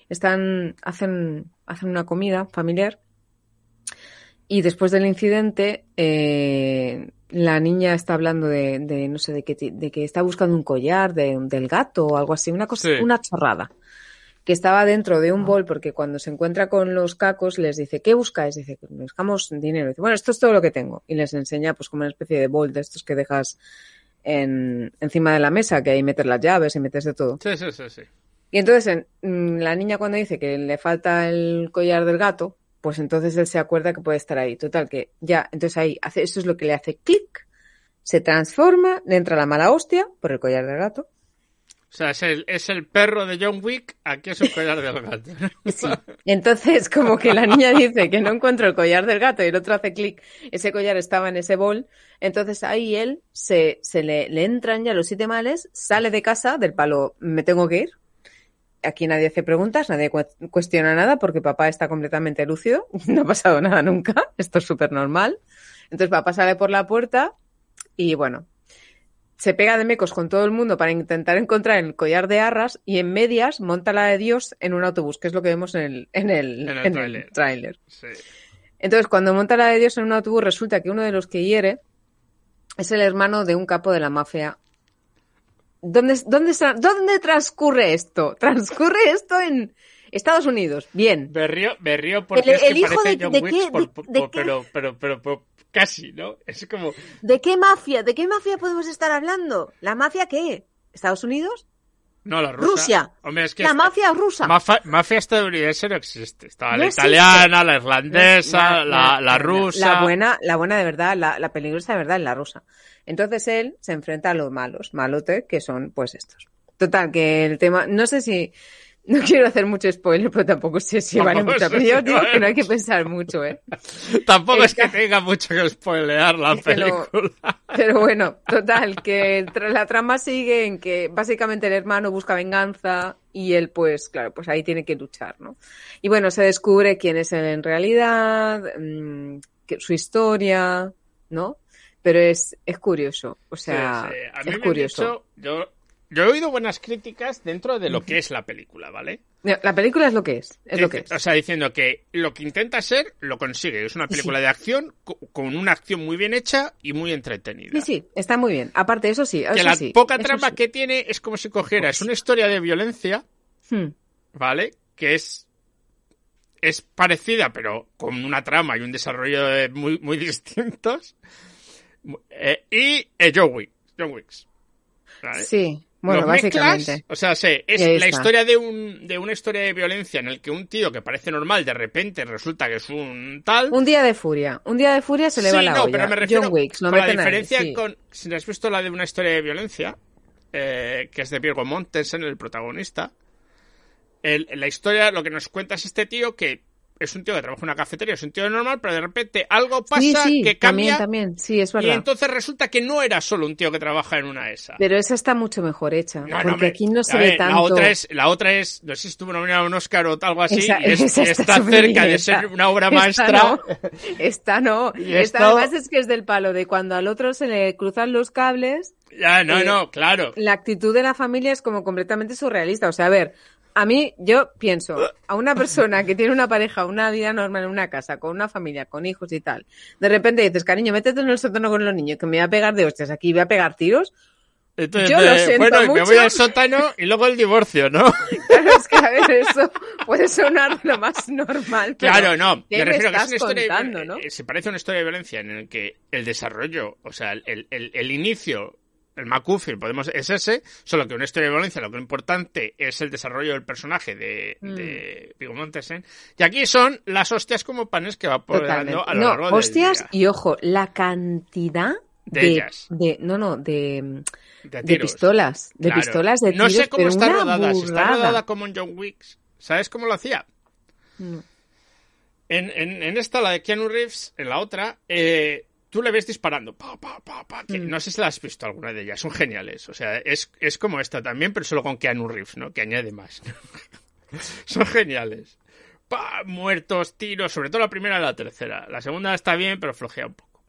Speaker 2: están, hacen, hacen una comida familiar. Y después del incidente, eh, la niña está hablando de, de no sé, de que, de que está buscando un collar de, del gato o algo así, una cosa,
Speaker 1: Sí.
Speaker 2: una chorrada. Que estaba dentro de un bol porque cuando se encuentra con los cacos les dice, ¿qué buscáis? Dice, "Pues buscamos dinero. Dice, bueno, esto es todo lo que tengo. Y les enseña pues como una especie de bol de estos que dejas en, encima de la mesa, que ahí metes las llaves y metes de todo.
Speaker 1: Sí, sí, sí, sí.
Speaker 2: Y entonces en- mm, la niña cuando dice que le falta el collar del gato, pues entonces él se acuerda que puede estar ahí. Total, que ya, entonces ahí hace, eso es lo que le hace clic, se transforma, le entra la mala hostia por el collar del gato.
Speaker 1: O sea, es el, es el perro de John Wick, aquí es un collar del gato.
Speaker 2: Sí. Entonces, como que la niña dice que no encuentro el collar del gato y el otro hace clic, ese collar estaba en ese bol, entonces ahí él se, se le, le entran ya los siete males, sale de casa del palo, me tengo que ir. Aquí nadie hace preguntas, nadie cu- cuestiona nada porque papá está completamente lúcido, no ha pasado nada nunca, esto es súper normal. Entonces papá sale por la puerta y bueno, se pega de mecos con todo el mundo para intentar encontrar el collar de arras y en medias monta la de Dios en un autobús, que es lo que vemos en el, en el,
Speaker 1: En el
Speaker 2: en
Speaker 1: tráiler.
Speaker 2: tráiler.
Speaker 1: Sí.
Speaker 2: Entonces, cuando monta la de Dios en un autobús, resulta que uno de los que hiere es el hermano de un capo de la mafia. ¿Dónde, dónde, dónde transcurre esto? Transcurre esto en Estados Unidos. Bien.
Speaker 1: Berrío, berrío porque
Speaker 2: El-
Speaker 1: es que
Speaker 2: el hijo
Speaker 1: parece
Speaker 2: de-
Speaker 1: John
Speaker 2: de
Speaker 1: Wick,
Speaker 2: qué-
Speaker 1: por-
Speaker 2: de-
Speaker 1: por-
Speaker 2: de
Speaker 1: por-
Speaker 2: qué?
Speaker 1: pero, pero, pero, pero casi, ¿no? Es como...
Speaker 2: ¿De qué mafia? ¿De qué mafia podemos estar hablando? ¿La mafia qué? ¿Estados Unidos?
Speaker 1: No, la rusa.
Speaker 2: Rusia.
Speaker 1: Hombre, es que
Speaker 2: La
Speaker 1: esta-
Speaker 2: mafia rusa.
Speaker 1: Mafa- mafia estadounidense no existe.
Speaker 2: No
Speaker 1: la
Speaker 2: existe.
Speaker 1: italiana, la irlandesa, la, la rusa.
Speaker 2: La buena, la buena de verdad, la, la peligrosa de verdad es la rusa. Entonces él se enfrenta a los malos, malote, que son pues estos. Total, que el tema, no sé si, no quiero hacer mucho spoiler, pero tampoco sé si vale
Speaker 1: Tampoco
Speaker 2: mucho.
Speaker 1: sé
Speaker 2: Pero yo digo que no hay que pensar mucho, ¿eh?
Speaker 1: Tampoco es que tenga mucho que spoilear la
Speaker 2: Es que no-
Speaker 1: película.
Speaker 2: Pero bueno, total, que la trama sigue en que básicamente el hermano busca venganza y él pues, claro, pues ahí tiene que luchar, ¿no? Y bueno, se descubre quién es él en realidad, mm, su historia, ¿no? Pero es, es curioso, o sea,
Speaker 1: Sí, sí. A mí
Speaker 2: es
Speaker 1: me
Speaker 2: curioso.
Speaker 1: dicho- yo, yo he oído buenas críticas dentro de lo que es la película, ¿vale?
Speaker 2: La película es lo que es, es lo que es.
Speaker 1: O sea, diciendo que lo que intenta ser, lo consigue. Es una película de acción co- con una acción muy bien hecha y muy entretenida.
Speaker 2: Sí, sí, está muy bien. Aparte, eso sí,
Speaker 1: que la
Speaker 2: sí,
Speaker 1: poca trama
Speaker 2: sí.
Speaker 1: que tiene es como si cogieras una historia de violencia,
Speaker 2: Hmm.
Speaker 1: ¿vale? Que es es parecida, pero con una trama y un desarrollo de- muy, muy distintos. Eh, y eh, John Wick, John Wicks. ¿vale?
Speaker 2: Sí, bueno,
Speaker 1: Los mezclas,
Speaker 2: básicamente.
Speaker 1: o sea, sé, es la historia de, un, de una historia de violencia en el que un tío que parece normal de repente resulta que es un tal.
Speaker 2: Un día de furia. Un día de furia se le va
Speaker 1: sí,
Speaker 2: la
Speaker 1: no,
Speaker 2: olla.
Speaker 1: pero me refiero
Speaker 2: John Wicks, lo
Speaker 1: con la
Speaker 2: meten ahí,
Speaker 1: diferencia
Speaker 2: sí.
Speaker 1: con. Si has visto la de una historia de violencia, eh, que es de Virgo Montensen, el protagonista. El- la historia, lo que nos cuenta es este tío que es un tío que trabaja en una cafetería, es un tío normal, pero de repente algo pasa
Speaker 2: sí, sí,
Speaker 1: que cambia.
Speaker 2: También, también, sí, es
Speaker 1: y entonces resulta que no era solo un tío que trabaja en una ESA.
Speaker 2: Pero esa está mucho mejor hecha.
Speaker 1: No, no,
Speaker 2: porque aquí no se ve tanto.
Speaker 1: La otra es, la otra es, no sé si estuvo nominada a un Oscar o algo así,
Speaker 2: Esa-
Speaker 1: y, es-
Speaker 2: esa
Speaker 1: y
Speaker 2: está
Speaker 1: cerca de ser una obra
Speaker 2: esta
Speaker 1: maestra.
Speaker 2: no, Esta no.
Speaker 1: Y
Speaker 2: Esta
Speaker 1: esto-
Speaker 2: además es que es del palo de cuando al otro se le cruzan los cables,
Speaker 1: Ya, no,
Speaker 2: Eh,
Speaker 1: no, claro.
Speaker 2: la actitud de la familia es como completamente surrealista. O sea, a ver, a mí yo pienso, a una persona que tiene una pareja, una vida normal en una casa, con una familia, con hijos y tal, de repente dices, cariño, métete en el sótano con los niños, que me voy a pegar de hostias aquí, voy a pegar tiros.
Speaker 1: Entonces,
Speaker 2: yo lo siento
Speaker 1: bueno, me voy al sótano y luego el divorcio, ¿no?
Speaker 2: Claro, es que a ver, eso puede sonar lo más normal. pero
Speaker 1: Claro, no.
Speaker 2: ¿qué
Speaker 1: Me
Speaker 2: me
Speaker 1: refiero a que es una historia
Speaker 2: contando, no?
Speaker 1: eh, Se parece a una historia de violencia en el que el desarrollo, o sea, el, el, el inicio, el MacGuffin, podemos, es ese, solo que una historia de violencia lo que lo importante es el desarrollo del personaje de,
Speaker 2: Mm.
Speaker 1: de Mortensen. Y aquí son las hostias como panes que va poniendo a lo
Speaker 2: No,
Speaker 1: largo del
Speaker 2: hostias,
Speaker 1: día.
Speaker 2: y ojo, la cantidad
Speaker 1: De
Speaker 2: de,
Speaker 1: ellas.
Speaker 2: de- no, no, de,
Speaker 1: De,
Speaker 2: pistolas, de
Speaker 1: Claro.
Speaker 2: pistolas de
Speaker 1: No
Speaker 2: tiros,
Speaker 1: sé cómo está rodada, si está rodada como en John Wick. ¿Sabes cómo lo hacía?
Speaker 2: No.
Speaker 1: En, en, en esta, la de Keanu Reeves, en la otra, eh, tú le ves disparando. Pa, pa, pa, pa, que
Speaker 2: Mm.
Speaker 1: No sé si la has visto alguna de ellas, son geniales. O sea, es, es como esta también, pero solo con Keanu Reeves, ¿no? Que añade más. son geniales. pa, muertos, tiros, sobre todo la primera y la tercera. La segunda está bien, pero flojea un poco.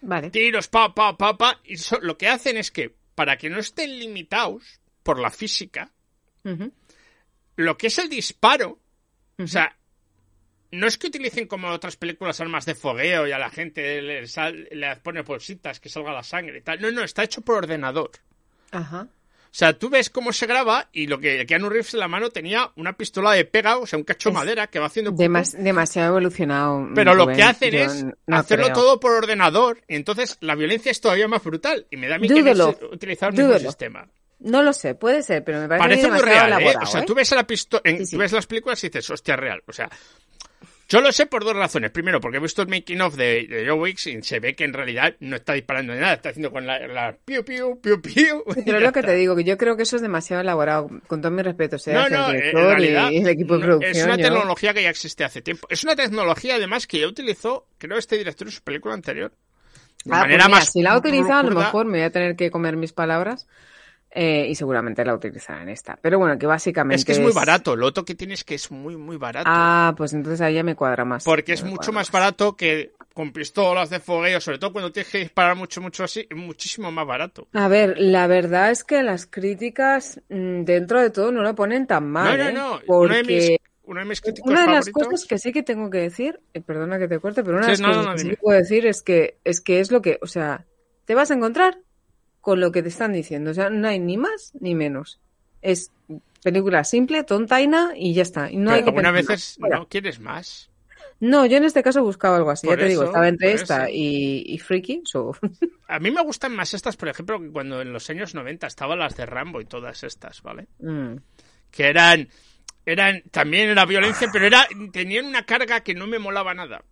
Speaker 2: Vale.
Speaker 1: Tiros, pa, pa, pa, pa. Y so- lo que hacen es que, para que no estén limitados por la física, lo que es el disparo, o sea, no es que utilicen como otras películas armas de fogueo y a la gente le, sal- le pone bolsitas que salga la sangre y tal. No, no, está hecho por ordenador.
Speaker 2: Ajá.
Speaker 1: O sea, tú ves cómo se graba y lo que Keanu Reeves en la mano tenía una pistola de pega, o sea, un cacho de madera que va haciendo...
Speaker 2: Demas- demasiado evolucionado.
Speaker 1: Pero lo que hacen es
Speaker 2: no
Speaker 1: hacerlo
Speaker 2: creo.
Speaker 1: todo por ordenador y entonces la violencia es todavía más brutal. Y me da a mí
Speaker 2: Dúdelo.
Speaker 1: utilizar el mismo sistema.
Speaker 2: No lo sé, puede ser, pero me parece,
Speaker 1: Parece muy real, ¿eh? O sea,
Speaker 2: ¿eh?
Speaker 1: tú ves, a la pisto- en-
Speaker 2: Sí, sí.
Speaker 1: tú ves las películas y dices, hostia, real. O sea, yo lo sé por dos razones. Primero, porque he visto el making of de, de Joe Wicks y se ve que en realidad no está disparando de nada, está haciendo con la, la piu, piu, piu, piu.
Speaker 2: Pero es lo que
Speaker 1: está.
Speaker 2: te digo, que yo creo que eso es demasiado elaborado, con todo mi respeto, sea
Speaker 1: No, no,
Speaker 2: el director y-
Speaker 1: realidad
Speaker 2: y, el equipo de producción.
Speaker 1: es una tecnología que ya existe hace tiempo. Es una tecnología además que ya utilizó, creo, este director en su película anterior. De
Speaker 2: Ah, pues
Speaker 1: manera
Speaker 2: mira,
Speaker 1: más
Speaker 2: si la ha utilizado, a lo mejor me voy a tener que comer mis palabras eh, y seguramente la utilizará en esta. Pero bueno, que básicamente
Speaker 1: Es que es muy barato. Lo otro que tiene es que es muy, muy barato.
Speaker 2: Ah, pues entonces ahí ya me cuadra más.
Speaker 1: porque es mucho más barato que con pistolas de fogueo, sobre todo cuando tienes que disparar mucho, mucho así, es muchísimo más barato.
Speaker 2: A ver, la verdad es que las críticas mm, dentro de todo no lo ponen tan mal.
Speaker 1: no, no,
Speaker 2: ¿eh?
Speaker 1: no.
Speaker 2: Porque
Speaker 1: Uno de mis, uno de mis críticos
Speaker 2: una de las
Speaker 1: favoritos.
Speaker 2: cosas que sí que tengo que decir, eh, perdona que te corte, pero una de las
Speaker 1: no,
Speaker 2: cosas
Speaker 1: no, no,
Speaker 2: que sí que puedo decir es que, es que es lo que, o sea, te vas a encontrar con lo que te están diciendo. O sea, no hay ni más ni menos. Es película simple, tontaina y ya está. Y no
Speaker 1: pero
Speaker 2: hay que
Speaker 1: algunas veces no quieres más.
Speaker 2: No, yo en este caso buscaba algo así.
Speaker 1: Por
Speaker 2: ya te digo, estaba entre esta y, y Freaky. so-
Speaker 1: A mí me gustan más estas, por ejemplo, que cuando en los años 90 estaban las de Rambo y todas estas, ¿vale?
Speaker 2: Mm.
Speaker 1: Que eran, eran, también era violencia, pero era, tenían una carga que no me molaba nada.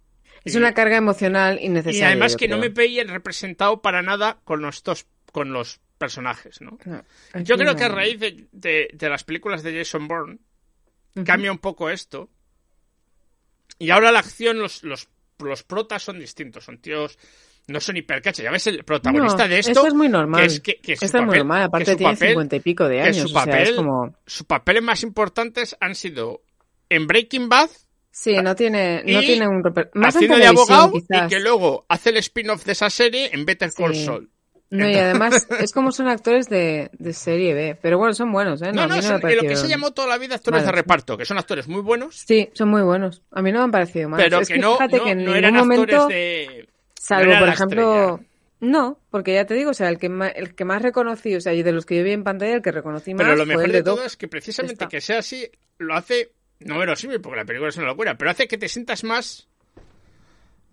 Speaker 2: Es
Speaker 1: Y-
Speaker 2: una carga emocional
Speaker 1: Y
Speaker 2: innecesaria.
Speaker 1: además
Speaker 2: yo
Speaker 1: que no me veía representado para nada con los dos, con los personajes, ¿no?
Speaker 2: No,
Speaker 1: Yo creo que a raíz de, de- de las películas de Jason Bourne cambia un poco esto. Y ahora la acción, los, los, los protas son distintos, son tíos, no son hipercachas. Ya ves, el protagonista
Speaker 2: No,
Speaker 1: de esto,
Speaker 2: esto es muy normal.
Speaker 1: que es que, que su
Speaker 2: Esto es muy normal, aparte tiene cincuenta y pico de años.
Speaker 1: su
Speaker 2: o sea,
Speaker 1: papel,
Speaker 2: es como...
Speaker 1: sus papeles más importantes han sido en Breaking Bad,
Speaker 2: Sí, no tiene, no tiene un... Más en
Speaker 1: haciendo de abogado,
Speaker 2: quizás.
Speaker 1: y que luego hace el spin-off de esa serie en Better Call
Speaker 2: Sí.
Speaker 1: Saul.
Speaker 2: No, y además es como son actores de, de serie B. Pero bueno, son buenos, ¿eh?
Speaker 1: No, no,
Speaker 2: mí
Speaker 1: son lo que se llamó toda la vida actores de reparto, que son actores muy buenos,
Speaker 2: Sí, son muy buenos. A mí no me han parecido mal.
Speaker 1: pero
Speaker 2: es
Speaker 1: que, no,
Speaker 2: fíjate
Speaker 1: no,
Speaker 2: que en
Speaker 1: no
Speaker 2: ningún
Speaker 1: eran
Speaker 2: momento,
Speaker 1: actores de...
Speaker 2: salvo
Speaker 1: no
Speaker 2: por ejemplo... No, porque ya te digo, o sea, el que más, el que más reconocí, o sea, y de los que yo vi en pantalla, el que reconocí más
Speaker 1: Pero lo
Speaker 2: fue
Speaker 1: mejor
Speaker 2: el
Speaker 1: de
Speaker 2: de
Speaker 1: todo
Speaker 2: Doc.
Speaker 1: es que precisamente
Speaker 2: Está.
Speaker 1: que sea así lo hace no verosímil, porque la película es una locura, pero hace que te sientas más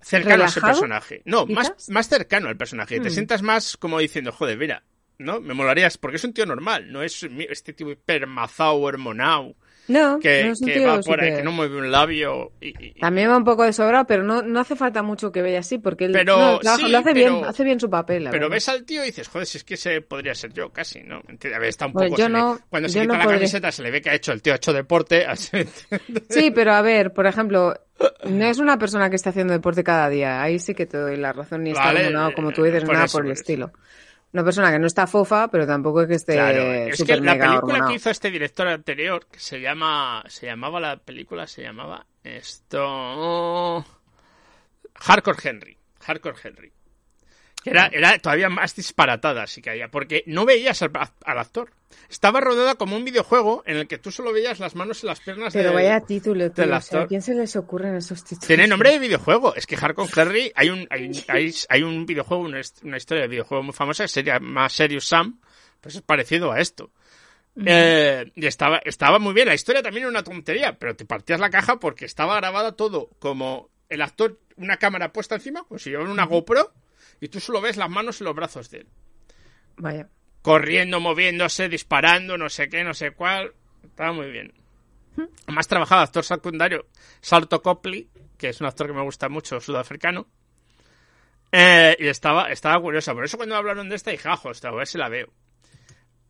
Speaker 1: cercano a ese
Speaker 2: ¿Relajado,
Speaker 1: personaje. No, más,
Speaker 2: quizás?
Speaker 1: más cercano al personaje. Te
Speaker 2: Hmm.
Speaker 1: sientas más como diciendo, joder, mira, ¿no? Me molarías, porque es un tío normal, no es este tipo hipermazao, hormonao,
Speaker 2: No,
Speaker 1: que,
Speaker 2: no es un
Speaker 1: que
Speaker 2: tío
Speaker 1: va por ahí, que no mueve un labio y... y-
Speaker 2: También va un poco de sobrado, pero no, no hace falta mucho que vea así, porque él
Speaker 1: Pero
Speaker 2: no, trabaja-
Speaker 1: sí,
Speaker 2: lo hace
Speaker 1: pero-
Speaker 2: bien, hace bien su papel. la
Speaker 1: Pero
Speaker 2: verdad.
Speaker 1: ves al tío y dices, joder, si es que ese podría ser yo casi, ¿no? A ver, está un
Speaker 2: Bueno,
Speaker 1: poco...
Speaker 2: yo
Speaker 1: se le-
Speaker 2: no-
Speaker 1: cuando se quita la
Speaker 2: podré.
Speaker 1: camiseta se le ve que ha hecho el tío, ha hecho deporte.
Speaker 2: Sí, pero a ver, por ejemplo, no es una persona que esté haciendo deporte cada día. Ahí sí que te doy la razón, ni está hormonado, como tú dices,
Speaker 1: por
Speaker 2: nada
Speaker 1: eso,
Speaker 2: por el
Speaker 1: por eso.
Speaker 2: estilo. Una persona que no está fofa, pero tampoco es que esté
Speaker 1: Claro, es que la película
Speaker 2: hormonado.
Speaker 1: que hizo este director anterior, que se llama, se llamaba la película, se llamaba esto, Hardcore Henry, Hardcore Henry, era, era todavía más disparatada, así que había, porque no veías al, al actor, estaba rodada como un videojuego en el que tú solo veías las manos y las piernas
Speaker 2: Pero
Speaker 1: del-
Speaker 2: vaya título, tío.
Speaker 1: del
Speaker 2: o sea, ¿A
Speaker 1: actor.
Speaker 2: quién se les ocurren esos títulos?
Speaker 1: Tiene nombre de videojuego. Es que Hardcore Henry, hay un, hay, hay, hay un videojuego, una, hist- una historia de videojuego muy famosa que se llama Serious Sam, pues es parecido a esto. Eh, y estaba, estaba muy bien. La historia también era una tontería, pero te partías la caja porque estaba grabada todo como el actor, una cámara puesta encima, como si llevara una GoPro, y tú solo ves las manos y los brazos de él.
Speaker 2: Vaya.
Speaker 1: Corriendo, moviéndose, disparando, no sé qué, no sé cuál. Estaba muy bien. Además trabajaba actor secundario, Salto Copley, que es un actor que me gusta mucho, sudafricano. Eh, y estaba, estaba curiosa. Por eso cuando hablaron de esta dije, ah, hostia, a ver si la veo.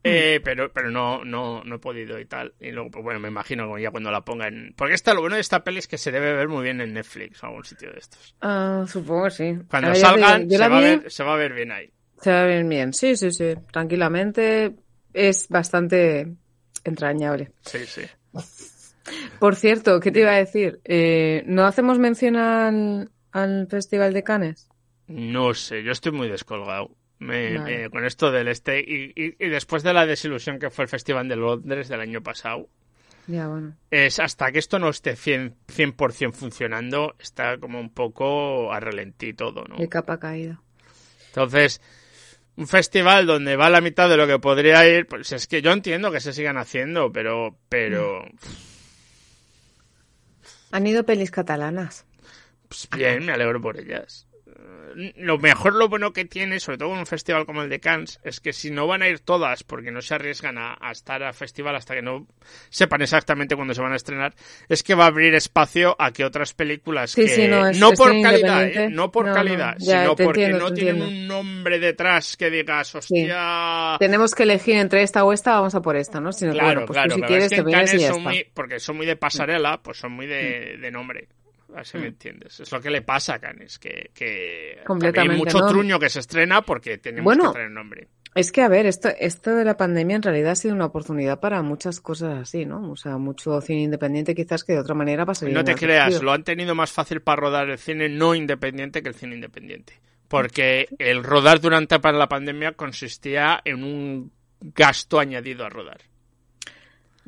Speaker 1: Eh, pero pero no, no, no he podido y tal. Y luego, pues bueno, me imagino que ya cuando la pongan. Porque esta, lo bueno de esta peli es que se debe ver muy bien en Netflix o algún sitio de estos.
Speaker 2: Ah, supongo que sí.
Speaker 1: Cuando
Speaker 2: A ver,
Speaker 1: salgan, se, va a ver, se va a ver bien ahí.
Speaker 2: se va bien bien. Sí, sí, sí. Tranquilamente. Es bastante entrañable.
Speaker 1: Sí, sí.
Speaker 2: Por cierto, ¿qué te iba a decir? Eh, ¿No hacemos mención al, al Festival de Cannes?
Speaker 1: No sé, yo estoy muy descolgado.
Speaker 2: Vale.
Speaker 1: con esto del este y, y- y después de la desilusión que fue el Festival de Londres del año pasado,
Speaker 2: Ya, bueno.
Speaker 1: es hasta que esto no esté 100%, 100% funcionando, está como un poco a relentí todo, ¿no?
Speaker 2: De capa caída.
Speaker 1: Entonces, un festival donde va la mitad de lo que podría ir, pues es que yo entiendo que se sigan haciendo, pero, pero,
Speaker 2: Han ido pelis catalanas.
Speaker 1: pues bien, me alegro por ellas. Eh, Lo mejor, lo bueno que tiene, sobre todo en un festival como el de Cannes, es que si no van a ir todas, porque no se arriesgan a, a estar al festival hasta que no sepan exactamente cuándo se van a estrenar, es que va a abrir espacio a que otras películas
Speaker 2: Sí,
Speaker 1: que
Speaker 2: sí, no, es-
Speaker 1: no
Speaker 2: es
Speaker 1: por calidad. ¿eh? no por
Speaker 2: No, no,
Speaker 1: calidad, sino porque
Speaker 2: entiendo,
Speaker 1: no tienen
Speaker 2: entiendo.
Speaker 1: un nombre detrás que digas, hostia.
Speaker 2: Tenemos que elegir entre esta o esta, vamos a por esta, ¿no? Sino que,
Speaker 1: Claro,
Speaker 2: bueno, pues
Speaker 1: claro,
Speaker 2: tú si
Speaker 1: pero
Speaker 2: quieres
Speaker 1: es que
Speaker 2: te
Speaker 1: en
Speaker 2: vienes y
Speaker 1: Cannes
Speaker 2: ya
Speaker 1: son
Speaker 2: está. Mm.
Speaker 1: muy, porque son muy de pasarela, pues son muy de, de nombre. Me entiendes. Es lo que le pasa a Cannes, que, hay mucho
Speaker 2: ¿no?
Speaker 1: truño que se estrena porque tenemos
Speaker 2: Bueno,
Speaker 1: que tener nombre.
Speaker 2: Es que, a ver, esto, esto de la pandemia en realidad ha sido una oportunidad para muchas cosas así, ¿no? O sea, mucho cine independiente quizás que de otra manera pasaría.
Speaker 1: No te creas, lo han tenido más fácil para rodar el cine no independiente que el cine independiente. Porque el rodar durante la pandemia consistía en un gasto añadido a rodar.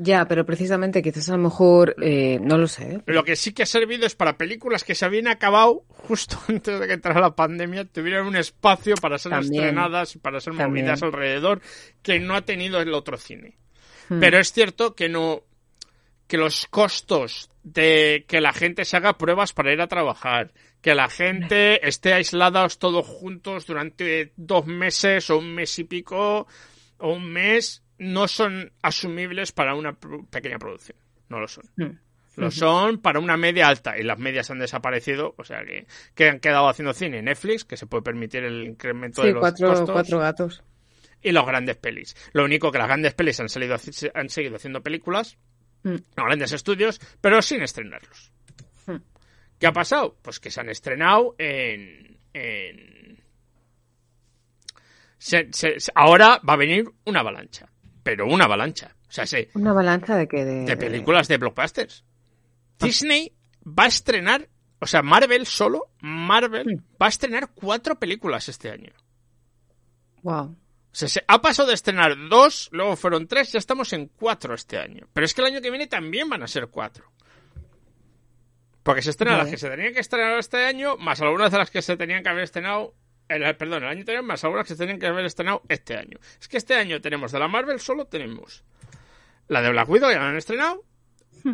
Speaker 2: Ya, pero precisamente quizás a lo mejor, eh, no lo sé. ¿eh?
Speaker 1: Lo que sí que ha servido es para películas que se habían acabado justo antes de que entrara la pandemia, tuvieran un espacio para ser
Speaker 2: También.
Speaker 1: estrenadas, para ser
Speaker 2: También.
Speaker 1: movidas alrededor, que no ha tenido el otro cine.
Speaker 2: Hmm.
Speaker 1: Pero es cierto que no que los costos de que la gente se haga pruebas para ir a trabajar, que la gente esté aislados todos juntos durante dos meses o un mes y pico o un mes, no son asumibles para una pequeña producción. No lo son.
Speaker 2: Hmm.
Speaker 1: Lo son para una media alta y las medias han desaparecido, o sea que, que han quedado haciendo cine Netflix, que se puede permitir el incremento de los
Speaker 2: cuatro,
Speaker 1: costos
Speaker 2: cuatro gatos.
Speaker 1: y los grandes pelis. Lo único que las grandes pelis han, salido, han seguido haciendo películas,
Speaker 2: Mm.
Speaker 1: grandes estudios, pero sin estrenarlos.
Speaker 2: Mm.
Speaker 1: ¿Qué ha pasado? Pues que se han estrenado en... en... se- se- se- ahora va a venir una avalancha, pero una avalancha. O sea, sí,
Speaker 2: Una balanza de que de,
Speaker 1: de películas de blockbusters. Disney va a estrenar, o sea, Marvel solo, Marvel
Speaker 2: Mm.
Speaker 1: va a estrenar cuatro películas este año.
Speaker 2: Wow.
Speaker 1: O sea, se ha pasado de estrenar dos, luego fueron tres, ya estamos en cuatro este año. Pero es que el año que viene también van a ser cuatro. Porque se estrenan las que se tenían que estrenar este año, más algunas de las que se tenían que haber estrenado, el, perdón, el año anterior, más algunas que se tenían que haber estrenado este año. Es que este año tenemos de la Marvel, solo tenemos la de Black Widow, ya la han estrenado.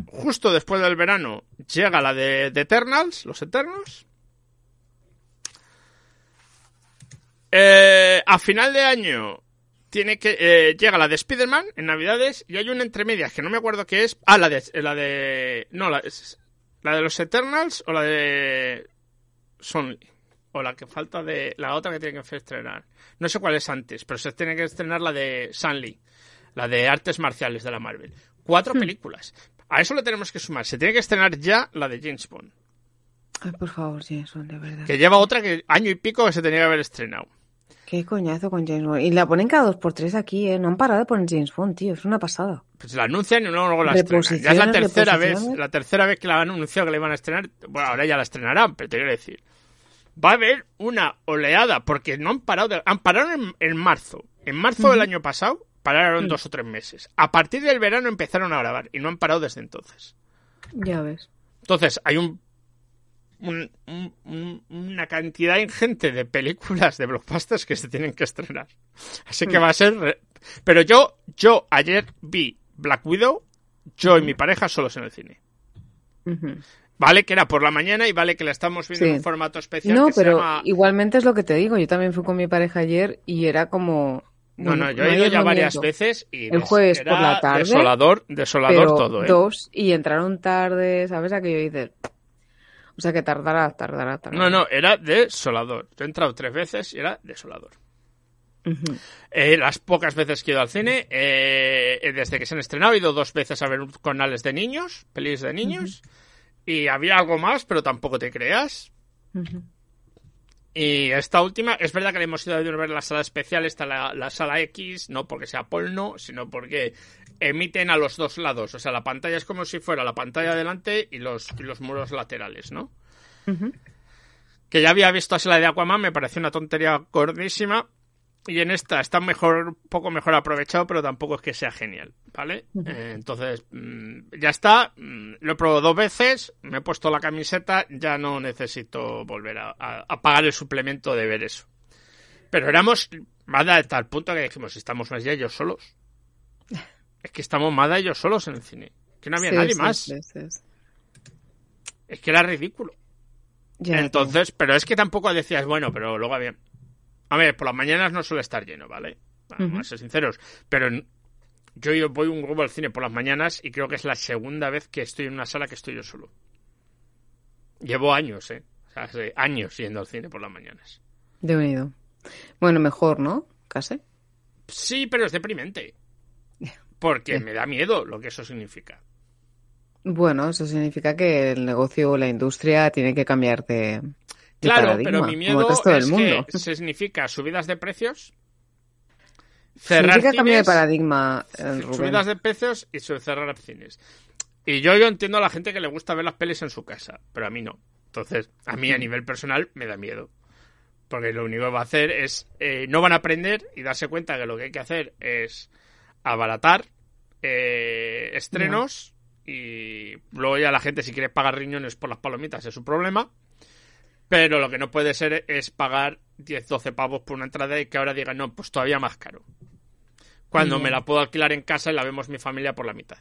Speaker 1: Justo después del verano llega la de, de Eternals, los Eternos. Eh, a final de año tiene que eh, llega la de Spider-Man en Navidades y hay una entre medias que no me acuerdo qué es. Ah, la de la de no, la, la de los Eternals o la de Sonly o la que falta de la otra que tiene que estrenar. No sé cuál es antes, pero se tiene que estrenar la de Sunly, la de artes marciales de la Marvel. Cuatro películas. A eso le tenemos que sumar. Se tiene que estrenar ya la de James Bond,
Speaker 2: Ay, por favor, Jameson, de verdad.
Speaker 1: que lleva otra que año y pico que se tenía que haber estrenado.
Speaker 2: Qué coñazo con James Bond. Y la ponen cada dos por tres aquí, ¿eh? No han parado de poner James Bond, tío. Es una pasada.
Speaker 1: Pues la anuncian y luego la estrenan. Ya es la tercera vez, la tercera vez que la han anunciado que le iban a estrenar. Bueno, ahora ya la estrenarán, pero te quiero decir. Va a haber una oleada, porque no han parado de- han parado en, en marzo. En marzo del año pasado pararon dos o tres meses. A partir del verano empezaron a grabar y no han parado desde entonces.
Speaker 2: Ya ves.
Speaker 1: Entonces, hay un, un- un- un- una cantidad ingente de películas de blockbusters que se tienen que estrenar. Así que va a ser... re- Pero yo, yo ayer vi Black Widow, yo y mi pareja solos en el cine. Vale que era por la mañana y vale que la estamos viendo
Speaker 2: Sí.
Speaker 1: en un formato especial
Speaker 2: No,
Speaker 1: que se
Speaker 2: pero
Speaker 1: llama...
Speaker 2: igualmente es lo que te digo. Yo también fui con mi pareja ayer y era como...
Speaker 1: No,
Speaker 2: bueno,
Speaker 1: no, yo he ido ya varias veces y
Speaker 2: El jueves
Speaker 1: era
Speaker 2: por la tarde,
Speaker 1: Desolador, desolador
Speaker 2: pero
Speaker 1: todo, ¿eh?
Speaker 2: dos y entraron tarde, ¿sabes? Aquello dices... O sea que tardará, tardará, tardará.
Speaker 1: No, no, era desolador. Yo he entrado tres veces y era desolador. Eh, las pocas veces que he ido al cine, eh, eh, desde que se han estrenado, he ido dos veces a ver canales de niños, pelis de niños, y había algo más, pero tampoco te creas. Y esta última, es verdad que le hemos ido a ver la sala especial, está la, la sala X, no porque sea polno, sino porque emiten a los dos lados. O sea, la pantalla es como si fuera la pantalla delante y los, y los muros laterales, ¿no? Que ya había visto así la de Aquaman, me pareció una tontería gordísima. Y en esta está mejor, un poco mejor aprovechado, pero tampoco es que sea genial, ¿vale? Eh, entonces, mm, ya está. mm, Lo he probado dos veces, me he puesto la camiseta, ya no necesito volver a, a- a pagar el suplemento de ver eso. Pero éramos más de tal punto que dijimos, estamos más ya ellos solos. Es que estamos más de ellos solos en el cine. Que no había
Speaker 2: Sí,
Speaker 1: nadie
Speaker 2: sí,
Speaker 1: más.
Speaker 2: sí.
Speaker 1: Es que era ridículo.
Speaker 2: Ya,
Speaker 1: Entonces, pero es que tampoco decías, bueno, pero luego había... A ver, por las mañanas no suele estar lleno, ¿vale? Vamos a ser sinceros. Pero yo, voy un grupo al cine por las mañanas y creo que es la segunda vez que estoy en una sala que estoy yo solo. Llevo años, ¿eh? O sea, hace años yendo al cine por las mañanas.
Speaker 2: de unido. Bueno, mejor, ¿no? Casi.
Speaker 1: Sí, pero es deprimente. Porque me da miedo lo que eso significa.
Speaker 2: Bueno, eso significa que el negocio o la industria tiene que cambiar de, de
Speaker 1: Claro,
Speaker 2: paradigma,
Speaker 1: pero mi miedo es
Speaker 2: mundo.
Speaker 1: que significa subidas de precios,
Speaker 2: Significa cambio de paradigma, eh, Rubén.
Speaker 1: subidas de precios y cerrar cines. Y yo, yo entiendo a la gente que le gusta ver las pelis en su casa, pero a mí no. Entonces, a mí a nivel personal me da miedo. Porque lo único que va a hacer es, eh, no van a aprender y darse cuenta que lo que hay que hacer es abaratar eh, estrenos y luego ya la gente si quiere pagar riñones por las palomitas es su problema. Pero lo que no puede ser es pagar 10, 12 pavos por una entrada y que ahora digan, no, pues todavía más caro. Cuando me la puedo alquilar en casa y la vemos mi familia por la mitad.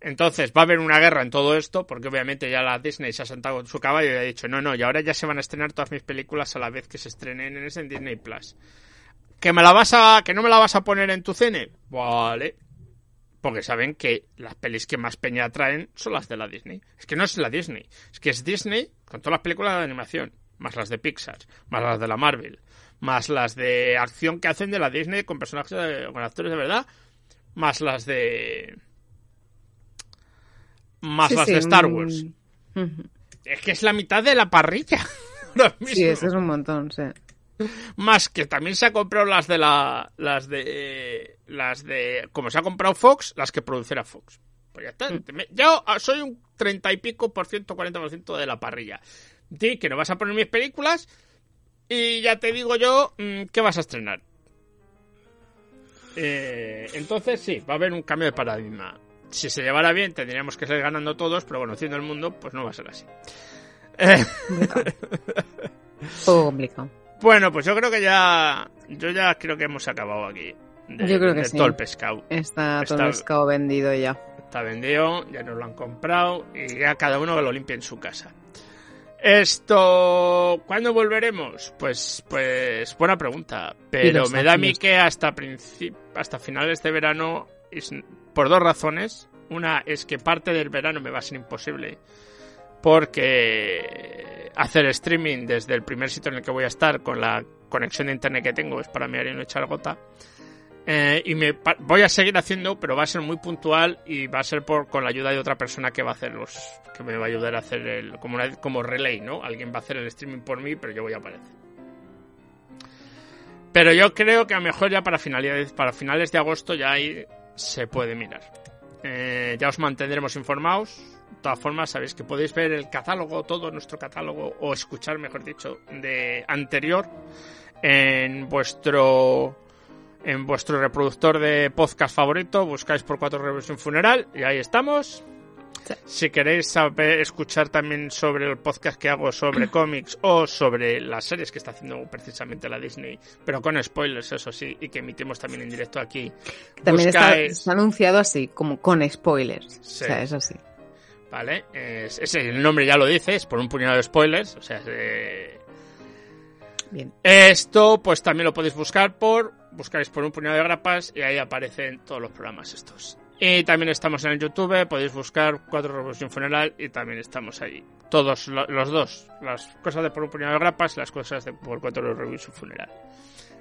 Speaker 1: Entonces va a haber una guerra en todo esto, porque obviamente ya la Disney se ha sentado en su caballo y ha dicho, no, no, y ahora ya se van a estrenar todas mis películas a la vez que se estrenen en ese en Disney Plus. ¿Que me la vas a, que no me la vas a poner en tu cine? Vale. Porque saben que las pelis que más peña atraen son las de la Disney. Es que no es la Disney, es que es Disney con todas las películas de animación, más las de Pixar, más las de la Marvel, más las de acción que hacen de la Disney con personajes, de- con actores de verdad, más las de más
Speaker 2: Sí,
Speaker 1: las
Speaker 2: sí,
Speaker 1: de Star
Speaker 2: mm,
Speaker 1: Wars. Es que es la mitad de la parrilla.
Speaker 2: Sí, eso es un montón, sí.
Speaker 1: Más que también se ha comprado las de la. Las de. Las de. Como se ha comprado Fox, las que produciera Fox. Pues ya está. Me- Yo soy un 30 y pico por ciento, 40 por ciento de la parrilla. Di que no vas a poner mis películas. Y ya te digo yo mm, qué vas a estrenar. Eh, entonces sí, va a haber un cambio de paradigma. Si se llevara bien, tendríamos que seguir ganando todos, pero bueno, haciendo el mundo, pues no va a ser así. Eh,
Speaker 2: Poco complicado.
Speaker 1: bueno, pues yo creo que ya. Yo ya creo que hemos acabado aquí. De,
Speaker 2: Yo creo que
Speaker 1: de
Speaker 2: sí.
Speaker 1: todo el pescado.
Speaker 2: Está todo
Speaker 1: Está-
Speaker 2: el pescado vendido ya.
Speaker 1: Está vendido, ya nos lo han comprado y ya cada uno que lo limpie en su casa. Esto, ¿cuándo volveremos? Pues, pues, buena pregunta. Pero me da a mí que hasta hasta finales de verano, por dos razones. Una es que parte del verano me va a ser imposible. Porque hacer streaming desde el primer sitio en el que voy a estar con la conexión de internet que tengo es para mí no echar gota. Eh, y me voy a seguir haciendo, pero va a ser muy puntual y va a ser por con la ayuda de otra persona que va a hacer los, que me va a ayudar a hacer el, como una- como relay, ¿no? Alguien va a hacer el streaming por mí, pero yo voy a aparecer. Pero yo creo que a lo mejor ya para finales, para finales de agosto ya ahí se puede mirar. Eh, ya os mantendremos informados. De todas formas, sabéis que podéis ver el catálogo, todo nuestro catálogo, o escuchar, mejor dicho, de anterior en vuestro en vuestro reproductor de podcast favorito, buscáis por Cuatro en Funeral y ahí estamos.
Speaker 2: Sí.
Speaker 1: Si queréis saber, escuchar también sobre el podcast que hago sobre cómics o sobre las series que está haciendo precisamente la Disney, pero con spoilers, eso sí, y que emitimos también en directo aquí,
Speaker 2: También está,
Speaker 1: buscáis-
Speaker 2: está anunciado así, como con spoilers.
Speaker 1: Sí.
Speaker 2: O sea, es así.
Speaker 1: ¿vale? Es, es- el nombre ya lo dice, es por un puñado de spoilers, o sea, eh,
Speaker 2: Bien.
Speaker 1: Esto, pues también lo podéis buscar por. Buscáis por un puñado de grapas y ahí aparecen todos los programas estos. Y también estamos en el YouTube, podéis buscar Cuatro Revolución Funeral y también estamos ahí. Todos lo- los dos. Las cosas de por un puñado de grapas y las cosas de por Cuatro Revolución Funeral.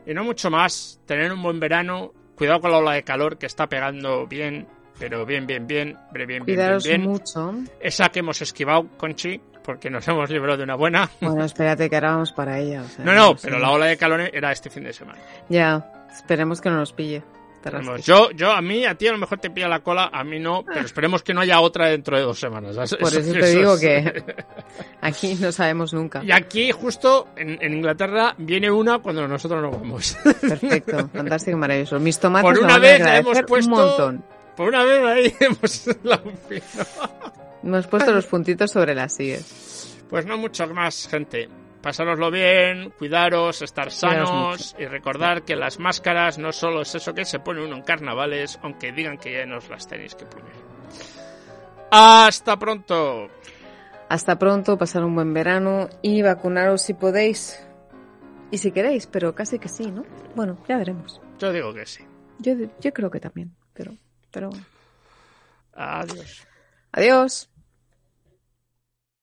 Speaker 1: Y no mucho más. Tener un buen verano. Cuidado con la ola de calor que está pegando bien. Pero bien, bien, bien. Bien, bien, bien, bien,
Speaker 2: Cuidaros
Speaker 1: bien.
Speaker 2: mucho.
Speaker 1: Esa que hemos esquivado, Conchi, porque nos hemos librado de una buena.
Speaker 2: Bueno, espérate que ahora vamos para ella. o sea,
Speaker 1: No, no, pero la ola de calor era este fin de semana.
Speaker 2: Ya, esperemos que no nos pille.
Speaker 1: Yo, yo, a mí, a ti a lo mejor te pilla la cola, a mí no, pero esperemos que no haya otra dentro de dos semanas.
Speaker 2: Por eso, te digo que aquí no sabemos nunca.
Speaker 1: Y aquí, justo en, en, Inglaterra, viene una cuando nosotros nos vamos.
Speaker 2: Perfecto, fantástico, maravilloso. Mis tomates
Speaker 1: por una vez hemos puesto,
Speaker 2: un montón.
Speaker 1: Por una vez ahí hemos la
Speaker 2: Hemos puesto los puntitos sobre las sillas.
Speaker 1: Pues no mucho más, gente. Pasároslo bien, cuidaros, estar sanos y recordar que las máscaras no solo es eso que se pone uno en carnavales, aunque digan que ya nos las tenéis que poner. Hasta pronto.
Speaker 2: Hasta pronto, pasar un buen verano y vacunaros si podéis. Y si queréis, pero casi que sí, ¿no? Bueno, ya veremos.
Speaker 1: Yo digo que sí.
Speaker 2: Yo, yo creo que también, pero, pero
Speaker 1: Adiós.
Speaker 2: Adiós.